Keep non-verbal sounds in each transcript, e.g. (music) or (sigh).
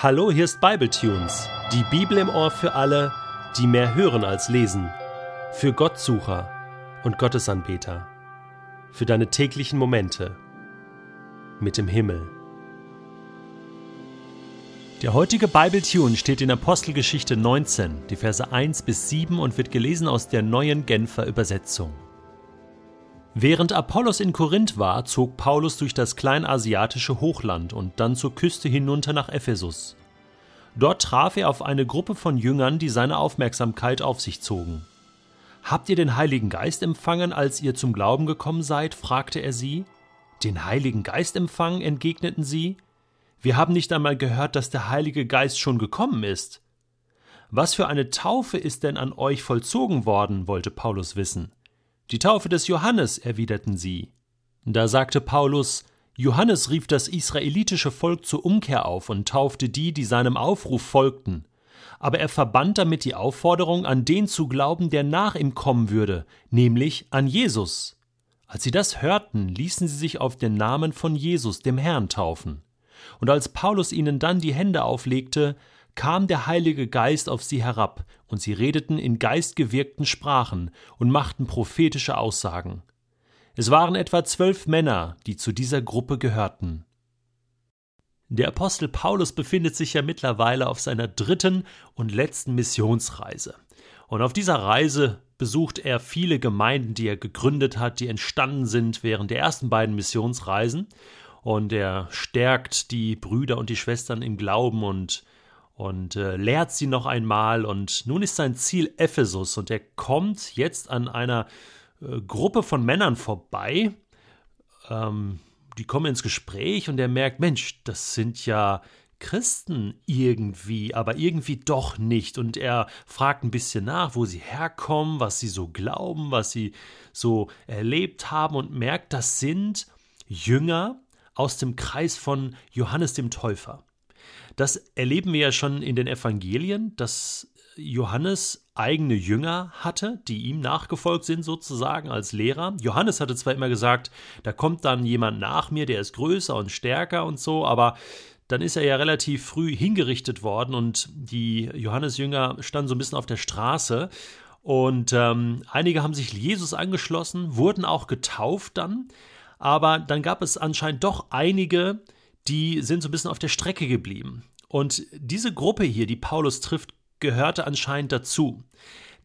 Hallo, hier ist Bibletunes, die Bibel im Ohr für alle, die mehr hören als lesen, für Gottsucher und Gottesanbeter, für deine täglichen Momente mit dem Himmel. Der heutige Bibletune steht in Apostelgeschichte 19, die Verse 1 bis 7 und wird gelesen aus der neuen Genfer Übersetzung. Während Apollos in Korinth war, zog Paulus durch das kleinasiatische Hochland und dann zur Küste hinunter nach Ephesus. Dort traf er auf eine Gruppe von Jüngern, die seine Aufmerksamkeit auf sich zogen. Habt ihr den Heiligen Geist empfangen, als ihr zum Glauben gekommen seid? fragte er sie. Den Heiligen Geist empfangen? entgegneten sie. Wir haben nicht einmal gehört, dass der Heilige Geist schon gekommen ist. Was für eine Taufe ist denn an euch vollzogen worden? wollte Paulus wissen. Die Taufe des Johannes, erwiderten sie. Da sagte Paulus, Johannes rief das israelitische Volk zur Umkehr auf und taufte die, die seinem Aufruf folgten. Aber er verband damit die Aufforderung, an den zu glauben, der nach ihm kommen würde, nämlich an Jesus. Als sie das hörten, ließen sie sich auf den Namen von Jesus, dem Herrn, taufen. Und als Paulus ihnen dann die Hände auflegte, kam der Heilige Geist auf sie herab, und sie redeten in geistgewirkten Sprachen und machten prophetische Aussagen. Es waren etwa zwölf Männer, die zu dieser Gruppe gehörten. Der Apostel Paulus befindet sich ja mittlerweile auf seiner dritten und letzten Missionsreise. Und auf dieser Reise besucht er viele Gemeinden, die er gegründet hat, die entstanden sind während der ersten beiden Missionsreisen. Und er stärkt die Brüder und die Schwestern im Glauben und und äh, lehrt sie noch einmal. Und nun ist sein Ziel Ephesus und er kommt jetzt an einer äh, Gruppe von Männern vorbei. Ähm, die kommen ins Gespräch und er merkt, Mensch, das sind ja Christen irgendwie, aber irgendwie doch nicht. Und er fragt ein bisschen nach, wo sie herkommen, was sie so glauben, was sie so erlebt haben und merkt, das sind Jünger aus dem Kreis von Johannes dem Täufer. Das erleben wir ja schon in den Evangelien, dass Johannes eigene Jünger hatte, die ihm nachgefolgt sind sozusagen als Lehrer. Johannes hatte zwar immer gesagt, da kommt dann jemand nach mir, der ist größer und stärker und so, aber dann ist er ja relativ früh hingerichtet worden und die Johannesjünger standen so ein bisschen auf der Straße und ähm, einige haben sich Jesus angeschlossen, wurden auch getauft dann, aber dann gab es anscheinend doch einige, die sind so ein bisschen auf der Strecke geblieben. Und diese Gruppe hier, die Paulus trifft, gehörte anscheinend dazu.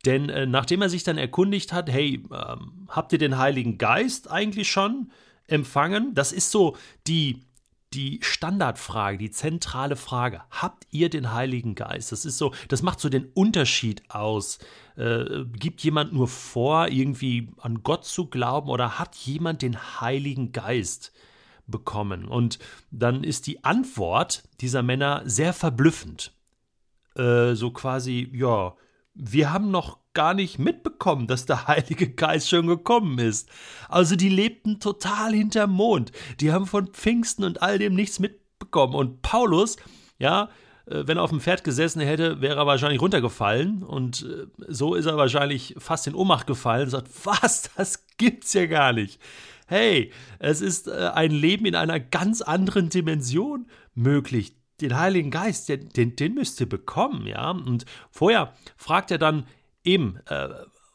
Denn äh, nachdem er sich dann erkundigt hat, hey, ähm, habt ihr den Heiligen Geist eigentlich schon empfangen? Das ist so die, die Standardfrage, die zentrale Frage. Habt ihr den Heiligen Geist? Das ist so, das macht so den Unterschied aus. Äh, gibt jemand nur vor, irgendwie an Gott zu glauben oder hat jemand den Heiligen Geist? Bekommen. Und dann ist die Antwort dieser Männer sehr verblüffend. Äh, so quasi, ja, wir haben noch gar nicht mitbekommen, dass der Heilige Geist schon gekommen ist. Also die lebten total hinterm Mond. Die haben von Pfingsten und all dem nichts mitbekommen. Und Paulus, ja, wenn er auf dem Pferd gesessen hätte, wäre er wahrscheinlich runtergefallen. Und äh, so ist er wahrscheinlich fast in Ohnmacht gefallen und sagt, (laughs) was, das gibt's ja gar nicht hey, es ist äh, ein Leben in einer ganz anderen Dimension möglich. Den Heiligen Geist, den, den, den müsst ihr bekommen, ja. Und vorher fragt er dann eben, äh,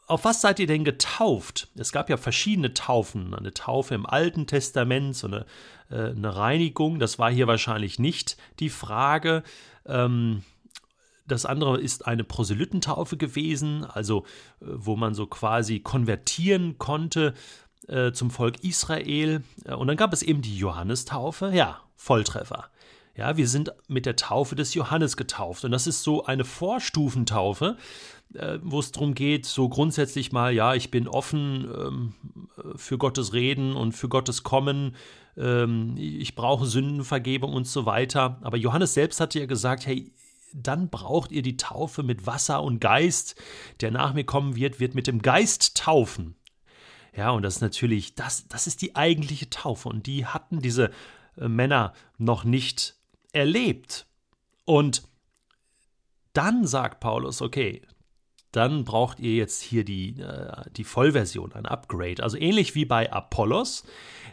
auf was seid ihr denn getauft? Es gab ja verschiedene Taufen. Eine Taufe im Alten Testament, so eine, äh, eine Reinigung, das war hier wahrscheinlich nicht die Frage. Ähm, das andere ist eine Proselytentaufe gewesen, also äh, wo man so quasi konvertieren konnte äh, zum Volk Israel. Äh, und dann gab es eben die Johannestaufe. Ja, Volltreffer. Ja, wir sind mit der Taufe des Johannes getauft. Und das ist so eine Vorstufentaufe, äh, wo es darum geht, so grundsätzlich mal, ja, ich bin offen ähm, für Gottes Reden und für Gottes Kommen. Ähm, ich brauche Sündenvergebung und so weiter. Aber Johannes selbst hatte ja gesagt, hey, dann braucht ihr die Taufe mit Wasser und Geist. Der nach mir kommen wird, wird mit dem Geist taufen. Ja, und das ist natürlich, das, das ist die eigentliche Taufe. Und die hatten diese äh, Männer noch nicht erlebt. Und dann sagt Paulus, okay, dann braucht ihr jetzt hier die, äh, die Vollversion, ein Upgrade. Also ähnlich wie bei Apollos,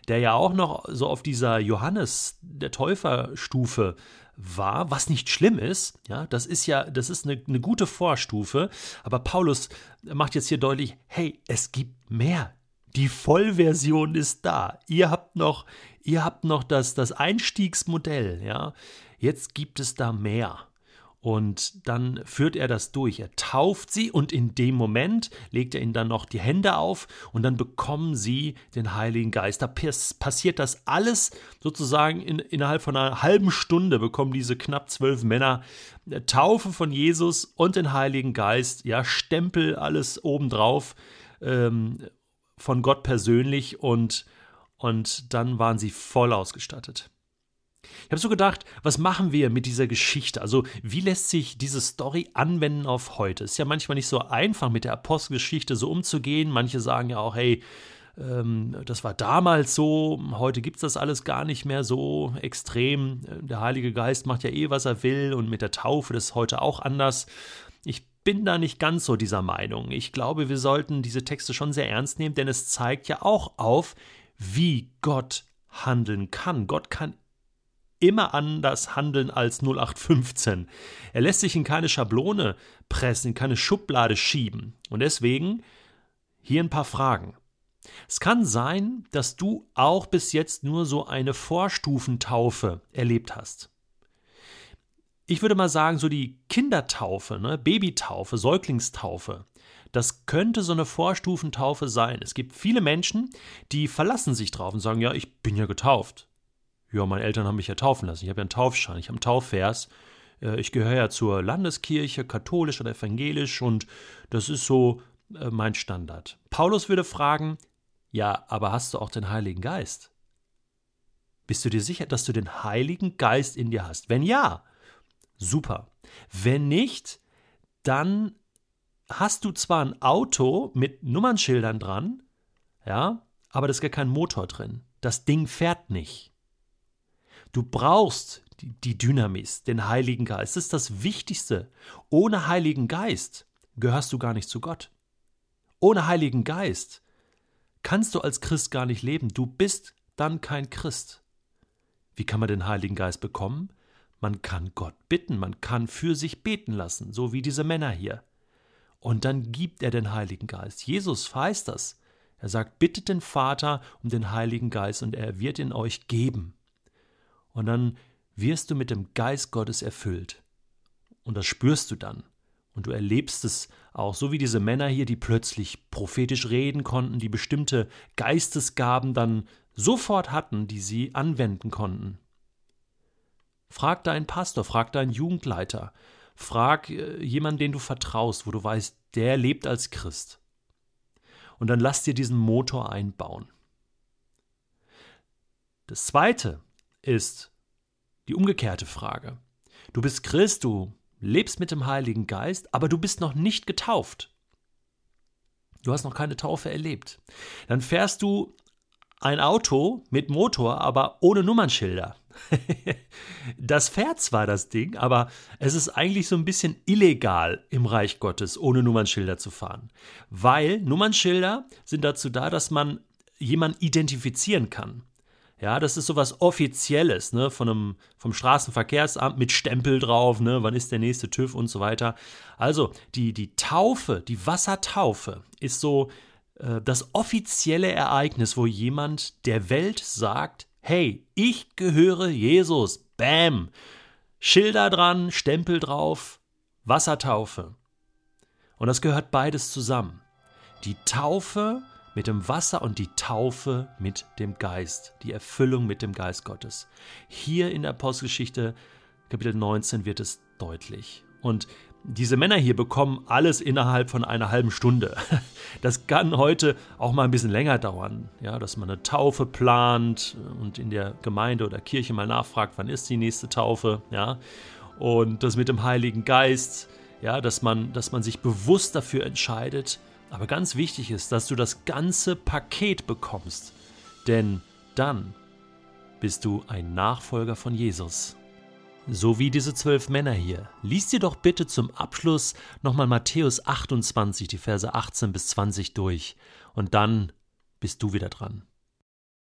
der ja auch noch so auf dieser Johannes der Täuferstufe war, was nicht schlimm ist. Ja, das ist ja, das ist eine, eine gute Vorstufe. Aber Paulus macht jetzt hier deutlich, hey, es gibt mehr. Die Vollversion ist da. Ihr habt noch, ihr habt noch das, das Einstiegsmodell, ja. Jetzt gibt es da mehr. Und dann führt er das durch. Er tauft sie und in dem Moment legt er ihnen dann noch die Hände auf und dann bekommen sie den Heiligen Geist. Da passiert das alles sozusagen in, innerhalb von einer halben Stunde bekommen diese knapp zwölf Männer Taufe von Jesus und den Heiligen Geist. Ja, Stempel, alles obendrauf ähm, von Gott persönlich und, und dann waren sie voll ausgestattet. Ich habe so gedacht, was machen wir mit dieser Geschichte? Also, wie lässt sich diese Story anwenden auf heute? Ist ja manchmal nicht so einfach, mit der Apostelgeschichte so umzugehen. Manche sagen ja auch, hey, ähm, das war damals so, heute gibt es das alles gar nicht mehr so extrem. Der Heilige Geist macht ja eh, was er will und mit der Taufe ist heute auch anders. Ich bin da nicht ganz so dieser Meinung. Ich glaube, wir sollten diese Texte schon sehr ernst nehmen, denn es zeigt ja auch auf, wie Gott handeln kann. Gott kann immer anders handeln als 0815. Er lässt sich in keine Schablone pressen, in keine Schublade schieben. Und deswegen hier ein paar Fragen. Es kann sein, dass du auch bis jetzt nur so eine Vorstufentaufe erlebt hast. Ich würde mal sagen, so die Kindertaufe, ne, Babytaufe, Säuglingstaufe, das könnte so eine Vorstufentaufe sein. Es gibt viele Menschen, die verlassen sich drauf und sagen, ja, ich bin ja getauft ja, meine Eltern haben mich ja taufen lassen. Ich habe ja einen Taufschein, ich habe einen Taufvers. Äh, ich gehöre ja zur Landeskirche, katholisch oder evangelisch und das ist so äh, mein Standard. Paulus würde fragen, ja, aber hast du auch den Heiligen Geist? Bist du dir sicher, dass du den Heiligen Geist in dir hast? Wenn ja, super. Wenn nicht, dann hast du zwar ein Auto mit Nummernschildern dran, ja, aber da ist gar kein Motor drin. Das Ding fährt nicht. Du brauchst die, Dynamis, den Heiligen Geist. Das ist das Wichtigste. Ohne Heiligen Geist gehörst du gar nicht zu Gott. Ohne Heiligen Geist kannst du als Christ gar nicht leben. Du bist dann kein Christ. Wie kann man den Heiligen Geist bekommen? Man kann Gott bitten, man kann für sich beten lassen, so wie diese Männer hier. Und dann gibt er den Heiligen Geist. Jesus verheißt das. Er sagt, bittet den Vater um den Heiligen Geist und er wird ihn euch geben. Und dann wirst du mit dem Geist Gottes erfüllt. Und das spürst du dann. Und du erlebst es auch, so wie diese Männer hier, die plötzlich prophetisch reden konnten, die bestimmte Geistesgaben dann sofort hatten, die sie anwenden konnten. Frag deinen Pastor, frag deinen Jugendleiter, frag äh, jemanden, den du vertraust, wo du weißt, der lebt als Christ. Und dann lass dir diesen Motor einbauen. Das Zweite, ist die umgekehrte Frage. Du bist Christ, du lebst mit dem Heiligen Geist, aber du bist noch nicht getauft. Du hast noch keine Taufe erlebt. Dann fährst du ein Auto mit Motor, aber ohne Nummernschilder. (laughs) das fährt zwar das Ding, aber es ist eigentlich so ein bisschen illegal im Reich Gottes, ohne Nummernschilder zu fahren. Weil Nummernschilder sind dazu da, dass man jemanden identifizieren kann. Ja, das ist sowas Offizielles, ne, von einem, vom Straßenverkehrsamt mit Stempel drauf, ne, wann ist der nächste TÜV und so weiter. Also, die, die Taufe, die Wassertaufe ist so äh, das offizielle Ereignis, wo jemand der Welt sagt, hey, ich gehöre Jesus. Bam. Schilder dran, Stempel drauf, Wassertaufe. Und das gehört beides zusammen. Die Taufe mit dem Wasser und die Taufe mit dem Geist, die Erfüllung mit dem Geist Gottes. Hier in der Apostelgeschichte Kapitel 19 wird es deutlich. Und diese Männer hier bekommen alles innerhalb von einer halben Stunde. (laughs) Das kann heute auch mal ein bisschen länger dauern, ja, dass man eine Taufe plant und in der Gemeinde oder Kirche mal nachfragt, wann ist die nächste Taufe, ja. Und das mit dem Heiligen Geist, ja, dass man, dass man sich bewusst dafür entscheidet, aber ganz wichtig ist, dass du das ganze Paket bekommst, denn dann bist du ein Nachfolger von Jesus. So wie diese zwölf Männer hier. Lies dir doch bitte zum Abschluss nochmal Matthäus 28, die Verse 18 bis 20 durch. Und dann bist du wieder dran.